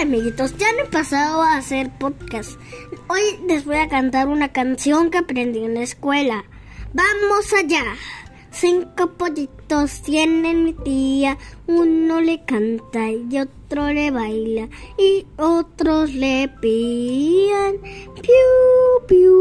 Amiguitos, ya no he pasado a hacer podcast. Hoy les voy a cantar una canción que aprendí en la escuela. ¡Vamos allá! Cinco pollitos tienen mi tía, uno le canta y otro le baila y otros le pían. ¡Piu, piu!